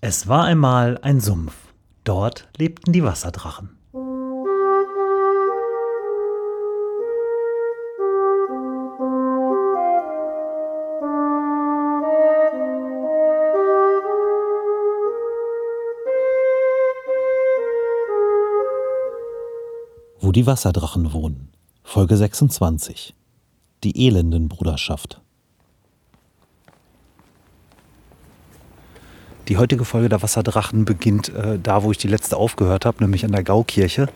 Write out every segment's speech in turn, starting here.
Es war einmal ein Sumpf. Dort lebten die Wasserdrachen. Wo die Wasserdrachen wohnen. Folge 26. Die Elendenbruderschaft. Die heutige Folge der Wasserdrachen beginnt äh, da, wo ich die letzte aufgehört habe, nämlich an der Gaukirche.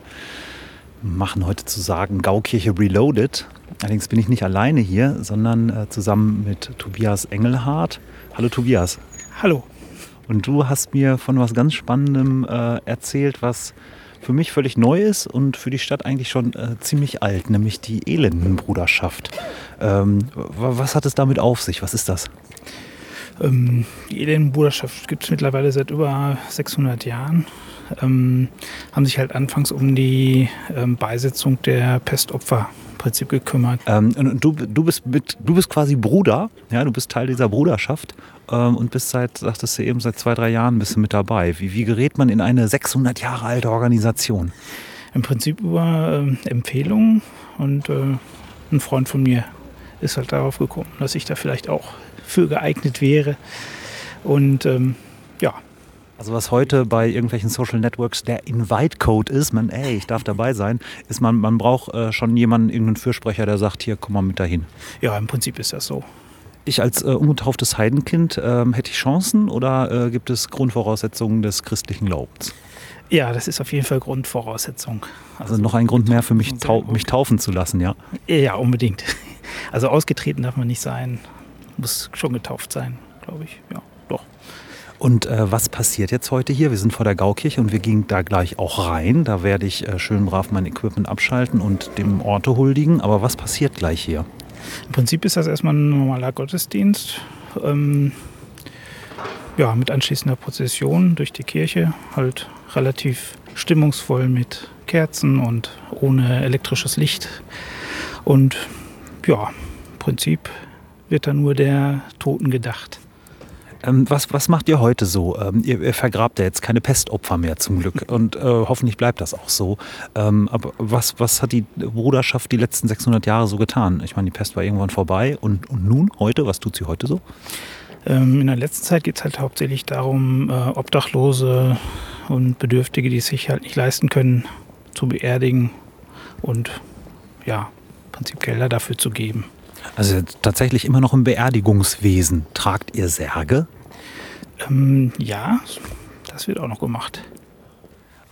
Wir machen heute zu sagen Gaukirche Reloaded. Allerdings bin ich nicht alleine hier, sondern äh, zusammen mit Tobias Engelhardt. Hallo Tobias. Hallo. Und du hast mir von was ganz Spannendem äh, erzählt, was für mich völlig neu ist und für die Stadt eigentlich schon äh, ziemlich alt, nämlich die Elendenbruderschaft. Ähm, was hat es damit auf sich? Was ist das? Ähm, die Elendenbruderschaft gibt es mittlerweile seit über 600 Jahren. Ähm, haben sich halt anfangs um die ähm, Beisetzung der Pestopfer im Prinzip gekümmert. Ähm, und du, du, bist mit, du bist quasi Bruder, ja, du bist Teil dieser Bruderschaft ähm, und bist seit, sagtest du eben, seit zwei, drei Jahren bist du mit dabei. Wie, wie gerät man in eine 600 Jahre alte Organisation? Im Prinzip über äh, Empfehlungen und äh, ein Freund von mir ist halt darauf gekommen, dass ich da vielleicht auch für geeignet wäre. Und ähm, ja. Also was heute bei irgendwelchen Social Networks der Invite-Code ist, man, ey, ich darf dabei sein, ist man, man braucht äh, schon jemanden, irgendeinen Fürsprecher, der sagt, hier, komm mal mit dahin. Ja, im Prinzip ist das so. Ich als äh, ungetauftes Heidenkind, äh, hätte ich Chancen oder äh, gibt es Grundvoraussetzungen des christlichen Glaubens? Ja, das ist auf jeden Fall Grundvoraussetzung. Also, also noch ein Grund mehr für mich, tau mich taufen zu lassen, ja? Ja, unbedingt. Also ausgetreten darf man nicht sein muss schon getauft sein, glaube ich. Ja, doch. Und äh, was passiert jetzt heute hier? Wir sind vor der Gaukirche und wir gehen da gleich auch rein. Da werde ich äh, schön brav mein Equipment abschalten und dem Orte huldigen. Aber was passiert gleich hier? Im Prinzip ist das erstmal ein normaler Gottesdienst. Ähm, ja, mit anschließender Prozession durch die Kirche. Halt relativ stimmungsvoll mit Kerzen und ohne elektrisches Licht. Und ja, im Prinzip wird da nur der Toten gedacht. Ähm, was, was macht ihr heute so? Ähm, ihr, ihr, vergrabt ja jetzt keine Pestopfer mehr zum Glück und äh, hoffentlich bleibt das auch so. Ähm, aber was, was hat die Bruderschaft die letzten 600 Jahre so getan? Ich meine, die Pest war irgendwann vorbei und, und nun, heute, was tut sie heute so? Ähm, in der letzten Zeit geht es halt hauptsächlich darum, äh, Obdachlose und Bedürftige, die es sich halt nicht leisten können, zu beerdigen und ja, Prinzip Gelder dafür zu geben. Also tatsächlich immer noch im Beerdigungswesen. Tragt ihr Särge? Ähm, ja, das wird auch noch gemacht.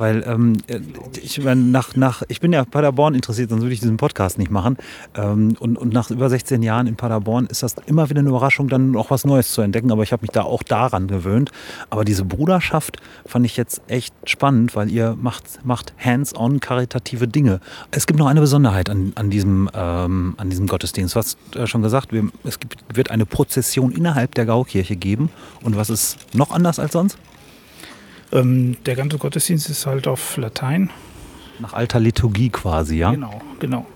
Weil ähm, ich, nach, nach, ich bin ja Paderborn interessiert, sonst würde ich diesen Podcast nicht machen. Ähm, und, und nach über 16 Jahren in Paderborn ist das immer wieder eine Überraschung, dann auch was Neues zu entdecken. Aber ich habe mich da auch daran gewöhnt. Aber diese Bruderschaft fand ich jetzt echt spannend, weil ihr macht, macht hands-on karitative Dinge. Es gibt noch eine Besonderheit an, an, diesem, ähm, an diesem Gottesdienst. Du hast äh, schon gesagt, wir, es gibt, wird eine Prozession innerhalb der Gaukirche geben. Und was ist noch anders als sonst? Ähm, der ganze Gottesdienst ist halt auf Latein. Nach alter Liturgie quasi, ja? Genau, genau.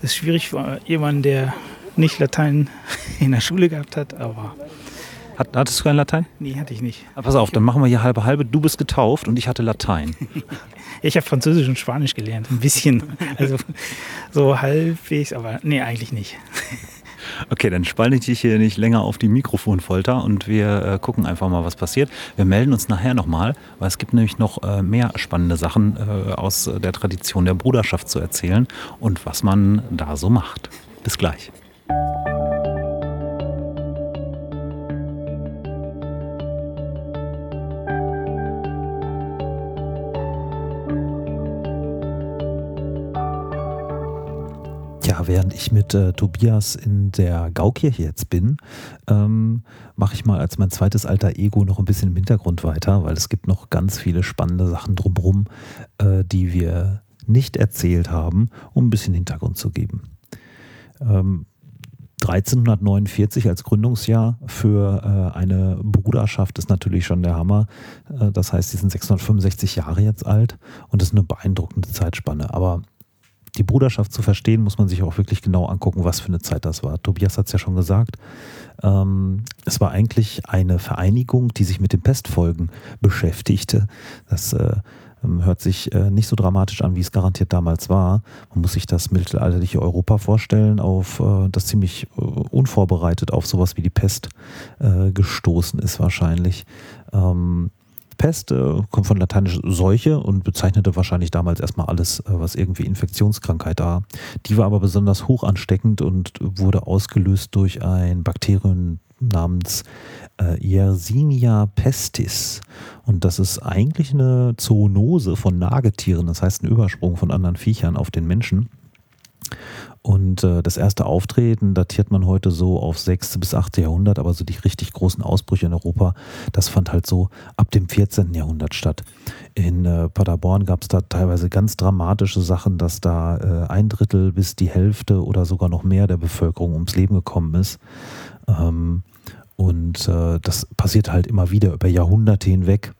Das ist schwierig für jemanden, der nicht Latein in der Schule gehabt hat, aber. Hat, hattest du kein Latein? Nee, hatte ich nicht. Aber pass auf, dann machen wir hier halbe halbe. Du bist getauft und ich hatte Latein. ich habe Französisch und Spanisch gelernt, ein bisschen. Also so halbwegs, aber nee, eigentlich nicht. Okay, dann spalte ich dich hier nicht länger auf die Mikrofonfolter und wir äh, gucken einfach mal, was passiert. Wir melden uns nachher nochmal, weil es gibt nämlich noch äh, mehr spannende Sachen äh, aus der Tradition der Bruderschaft zu erzählen und was man da so macht. Bis gleich. Während ich mit äh, Tobias in der Gaukirche jetzt bin, ähm, mache ich mal als mein zweites alter Ego noch ein bisschen im Hintergrund weiter, weil es gibt noch ganz viele spannende Sachen drumherum, äh, die wir nicht erzählt haben, um ein bisschen Hintergrund zu geben. Ähm, 1349 als Gründungsjahr für äh, eine Bruderschaft ist natürlich schon der Hammer. Äh, das heißt, sie sind 665 Jahre jetzt alt und das ist eine beeindruckende Zeitspanne. Aber die Bruderschaft zu verstehen, muss man sich auch wirklich genau angucken, was für eine Zeit das war. Tobias hat es ja schon gesagt. Ähm, es war eigentlich eine Vereinigung, die sich mit den Pestfolgen beschäftigte. Das äh, ähm, hört sich äh, nicht so dramatisch an, wie es garantiert damals war. Man muss sich das mittelalterliche Europa vorstellen, auf äh, das ziemlich äh, unvorbereitet auf sowas wie die Pest äh, gestoßen ist wahrscheinlich. Ähm, Pest äh, kommt von lateinisch Seuche und bezeichnete wahrscheinlich damals erstmal alles, äh, was irgendwie Infektionskrankheit war. Die war aber besonders hoch ansteckend und wurde ausgelöst durch ein Bakterium namens äh, Yersinia pestis. Und das ist eigentlich eine Zoonose von Nagetieren, das heißt ein Übersprung von anderen Viechern auf den Menschen. Und äh, das erste Auftreten datiert man heute so auf 6. bis 8. Jahrhundert, aber so die richtig großen Ausbrüche in Europa, das fand halt so ab dem 14. Jahrhundert statt. In äh, Paderborn gab es da teilweise ganz dramatische Sachen, dass da äh, ein Drittel bis die Hälfte oder sogar noch mehr der Bevölkerung ums Leben gekommen ist. Ähm, und äh, das passiert halt immer wieder über Jahrhunderte hinweg.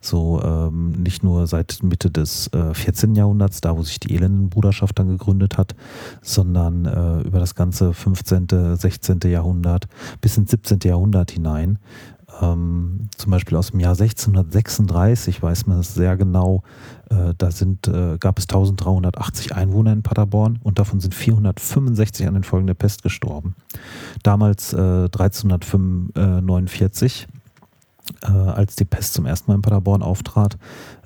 So ähm, nicht nur seit Mitte des äh, 14. Jahrhunderts, da wo sich die Elendenbruderschaft dann gegründet hat, sondern äh, über das ganze 15., 16. Jahrhundert bis ins 17. Jahrhundert hinein. Ähm, zum Beispiel aus dem Jahr 1636 weiß man es sehr genau. Äh, da sind, äh, gab es 1380 Einwohner in Paderborn und davon sind 465 an den Folgen der Pest gestorben. Damals äh, 1349 äh, als die Pest zum ersten Mal in Paderborn auftrat,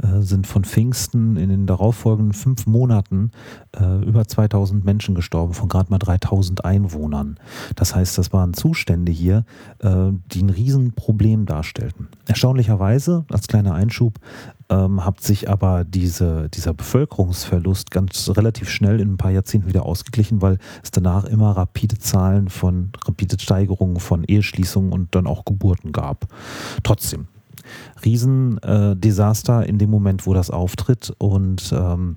äh, sind von Pfingsten in den darauffolgenden fünf Monaten äh, über 2000 Menschen gestorben, von gerade mal 3000 Einwohnern. Das heißt, das waren Zustände hier, äh, die ein Riesenproblem darstellten. Erstaunlicherweise, als kleiner Einschub, ähm, hat sich aber diese, dieser Bevölkerungsverlust ganz relativ schnell in ein paar Jahrzehnten wieder ausgeglichen, weil es danach immer rapide Zahlen von, rapide Steigerungen von Eheschließungen und dann auch Geburten gab. Trotzdem, Riesendesaster in dem Moment, wo das auftritt und ähm,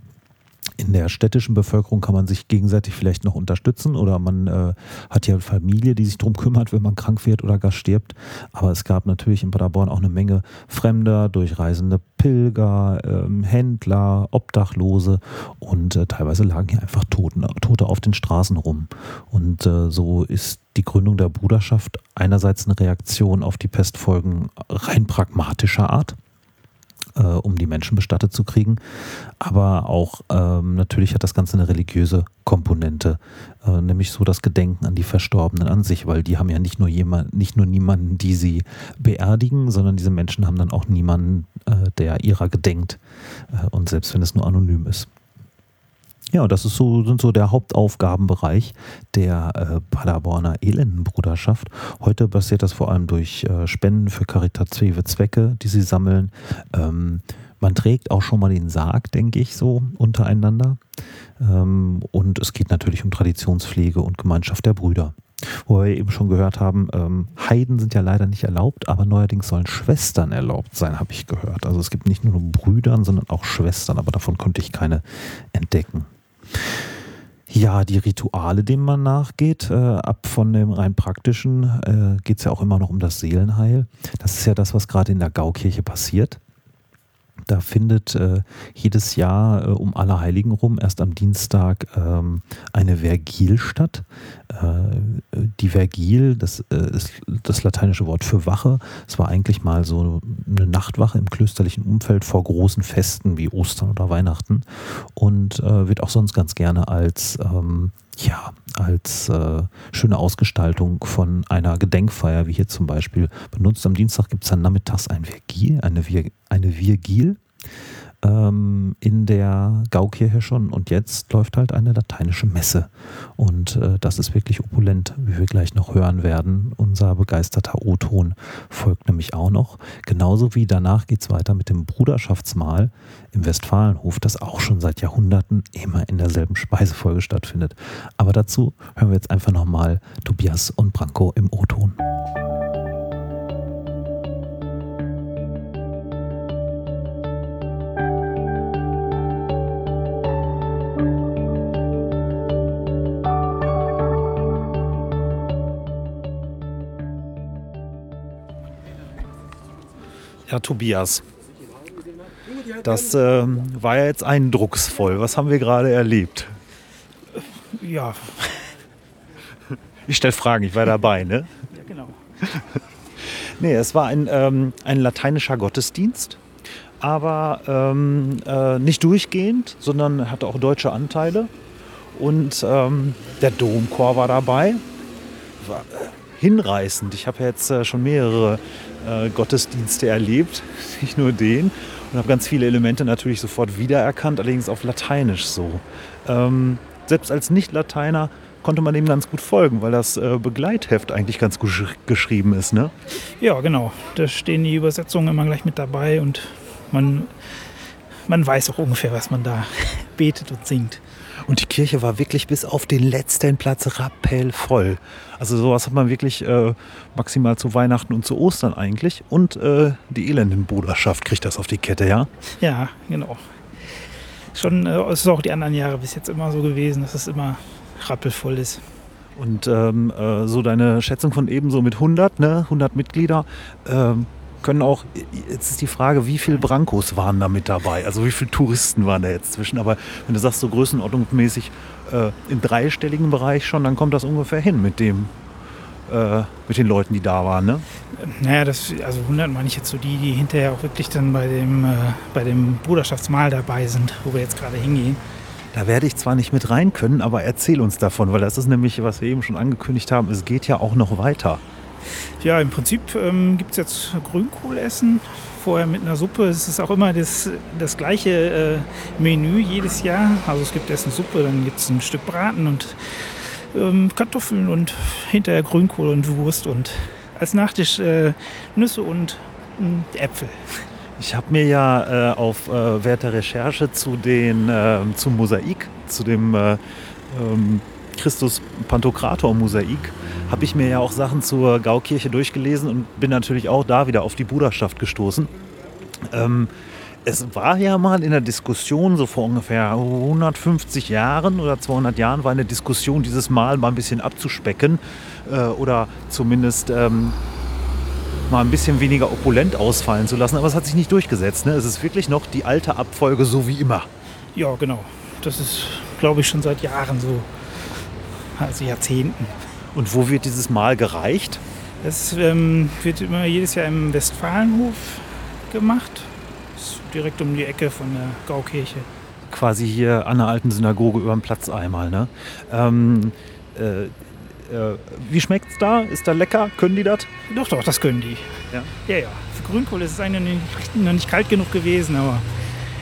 in der städtischen Bevölkerung kann man sich gegenseitig vielleicht noch unterstützen oder man äh, hat ja Familie, die sich darum kümmert, wenn man krank wird oder gar stirbt. Aber es gab natürlich in Paderborn auch eine Menge Fremder, durchreisende Pilger, ähm, Händler, Obdachlose und äh, teilweise lagen hier einfach Toten, Tote auf den Straßen rum. Und äh, so ist die Gründung der Bruderschaft einerseits eine Reaktion auf die Pestfolgen rein pragmatischer Art äh, um die Menschen bestattet zu kriegen. Aber auch ähm, natürlich hat das Ganze eine religiöse Komponente, äh, nämlich so das Gedenken an die Verstorbenen an sich, weil die haben ja nicht nur jemand, nicht nur niemanden, die sie beerdigen, sondern diese Menschen haben dann auch niemanden, äh, der ihrer gedenkt. Äh, und selbst wenn es nur anonym ist. Ja, das ist so, sind so der Hauptaufgabenbereich der äh, Paderborner Elendenbruderschaft. Heute passiert das vor allem durch äh, Spenden für karitative Zwecke, die sie sammeln. Ähm, man trägt auch schon mal den Sarg, denke ich, so untereinander. Ähm, und es geht natürlich um Traditionspflege und Gemeinschaft der Brüder. Wo wir eben schon gehört haben, ähm, Heiden sind ja leider nicht erlaubt, aber neuerdings sollen Schwestern erlaubt sein, habe ich gehört. Also es gibt nicht nur Brüdern, sondern auch Schwestern, aber davon konnte ich keine entdecken. Ja, die Rituale, denen man nachgeht, äh, ab von dem rein praktischen, äh, geht es ja auch immer noch um das Seelenheil. Das ist ja das, was gerade in der Gaukirche passiert. Da findet äh, jedes Jahr äh, um Allerheiligen rum, erst am Dienstag, ähm, eine Vergil statt. Äh, die Vergil, das äh, ist das lateinische Wort für Wache. Es war eigentlich mal so eine Nachtwache im klösterlichen Umfeld vor großen Festen wie Ostern oder Weihnachten und äh, wird auch sonst ganz gerne als ähm, ja, als äh, schöne Ausgestaltung von einer Gedenkfeier, wie hier zum Beispiel benutzt. Am Dienstag gibt es dann nachmittags ein Virgil, eine, Vir eine Virgil ähm, in der Gaukirche schon und jetzt läuft halt eine lateinische Messe und äh, das ist wirklich opulent, wie wir gleich noch hören werden. Unser begeisterter O-Ton folgt nämlich auch noch. Genauso wie danach geht es weiter mit dem Bruderschaftsmahl im Westfalenhof, das auch schon seit Jahrhunderten immer in derselben Speisefolge stattfindet. Aber dazu hören wir jetzt einfach nochmal Tobias und Branko im O-Ton. Tobias. Das äh, war ja jetzt eindrucksvoll. Was haben wir gerade erlebt? Ja, Ich stelle Fragen, ich war dabei, ne? ja genau. Nee, es war ein, ähm, ein lateinischer Gottesdienst, aber ähm, äh, nicht durchgehend, sondern hatte auch deutsche Anteile. Und ähm, der Domchor war dabei. War äh, hinreißend. Ich habe ja jetzt äh, schon mehrere äh, Gottesdienste erlebt, nicht nur den. Und habe ganz viele Elemente natürlich sofort wiedererkannt, allerdings auf Lateinisch so. Ähm, selbst als Nicht-Lateiner konnte man dem ganz gut folgen, weil das äh, Begleitheft eigentlich ganz gut gesch- geschrieben ist. Ne? Ja, genau. Da stehen die Übersetzungen immer gleich mit dabei und man, man weiß auch ungefähr, was man da betet und singt. Und die Kirche war wirklich bis auf den letzten Platz rappellvoll. Also sowas hat man wirklich äh, maximal zu Weihnachten und zu Ostern eigentlich. Und äh, die Elendenbruderschaft kriegt das auf die Kette, ja? Ja, genau. Schon, äh, es ist auch die anderen Jahre bis jetzt immer so gewesen, dass es immer rappelvoll ist. Und ähm, äh, so deine Schätzung von eben so mit 100, ne? 100 Mitglieder, ähm, können auch, jetzt ist die Frage, wie viele Brancos waren da mit dabei? Also wie viele Touristen waren da jetzt zwischen? Aber wenn du sagst, so größenordnungsmäßig äh, im dreistelligen Bereich schon, dann kommt das ungefähr hin mit dem, äh, mit den Leuten, die da waren, ne? Naja, das, also 100 meine ich jetzt so die, die hinterher auch wirklich dann bei dem, äh, bei dem Bruderschaftsmahl dabei sind, wo wir jetzt gerade hingehen. Da werde ich zwar nicht mit rein können, aber erzähl uns davon, weil das ist nämlich, was wir eben schon angekündigt haben, es geht ja auch noch weiter. Ja, im Prinzip ähm, gibt es jetzt Grünkohlessen. Vorher mit einer Suppe. Es ist auch immer das, das gleiche äh, Menü jedes Jahr. Also es gibt erst eine Suppe, dann gibt es ein Stück Braten und ähm, Kartoffeln und hinterher Grünkohl und Wurst und als Nachtisch äh, Nüsse und äh, Äpfel. Ich habe mir ja äh, auf äh, Wert der Recherche zu den, äh, zum Mosaik, zu dem äh, ähm, Christus Pantokrator Mosaik, habe ich mir ja auch Sachen zur Gaukirche durchgelesen und bin natürlich auch da wieder auf die Bruderschaft gestoßen. Ähm, es war ja mal in der Diskussion, so vor ungefähr 150 Jahren oder 200 Jahren, war eine Diskussion, dieses Mal mal ein bisschen abzuspecken äh, oder zumindest ähm, mal ein bisschen weniger opulent ausfallen zu lassen. Aber es hat sich nicht durchgesetzt. Ne? Es ist wirklich noch die alte Abfolge, so wie immer. Ja, genau. Das ist, glaube ich, schon seit Jahren so. Also Jahrzehnten. Und wo wird dieses Mal gereicht? Es ähm, wird immer jedes Jahr im Westfalenhof gemacht. Ist direkt um die Ecke von der Gaukirche. Quasi hier an der alten Synagoge über den Platz einmal. Ne? Ähm, äh, äh, wie schmeckt's da? Ist da lecker? Können die das? Doch, doch, das können die. Ja. Ja, ja. Für Grünkohl ist es eigentlich noch nicht kalt genug gewesen, aber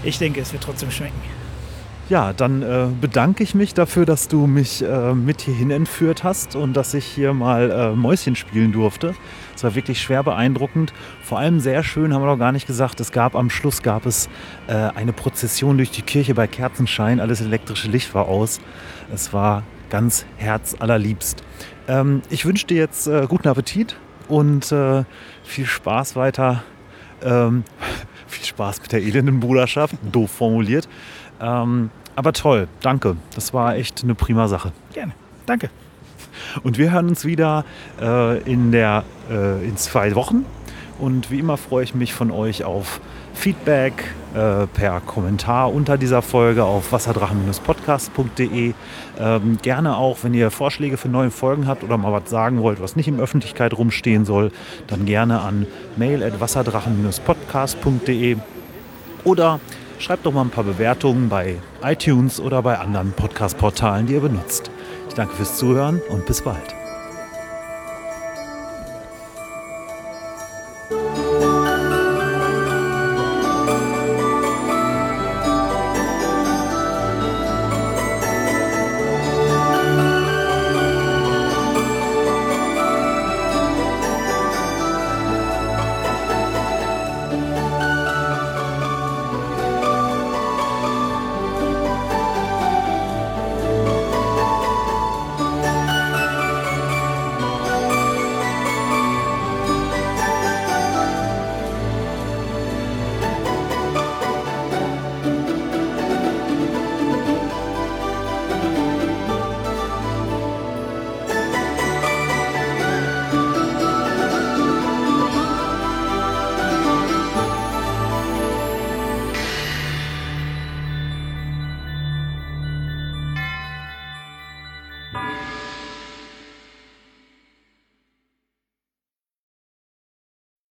ich denke, es wird trotzdem schmecken. Ja, dann äh, bedanke ich mich dafür, dass du mich äh, mit hierhin entführt hast und dass ich hier mal äh, Mäuschen spielen durfte. Es war wirklich schwer beeindruckend. Vor allem sehr schön, haben wir noch gar nicht gesagt, es gab am Schluss gab es äh, eine Prozession durch die Kirche bei Kerzenschein. Alles elektrische Licht war aus. Es war ganz herzallerliebst. Ähm, ich wünsche dir jetzt äh, guten Appetit und äh, viel Spaß weiter. Ähm, viel Spaß mit der elenden Bruderschaft, doof formuliert. Ähm, aber toll, danke. Das war echt eine prima Sache. Gerne. Danke. Und wir hören uns wieder äh, in, der, äh, in zwei Wochen. Und wie immer freue ich mich von euch auf Feedback äh, per Kommentar unter dieser Folge auf wasserdrachen-podcast.de. Ähm, gerne auch, wenn ihr Vorschläge für neue Folgen habt oder mal was sagen wollt, was nicht in Öffentlichkeit rumstehen soll, dann gerne an mail.wasserdrachen-podcast.de oder schreibt doch mal ein paar Bewertungen bei iTunes oder bei anderen Podcast-Portalen, die ihr benutzt. Ich danke fürs Zuhören und bis bald.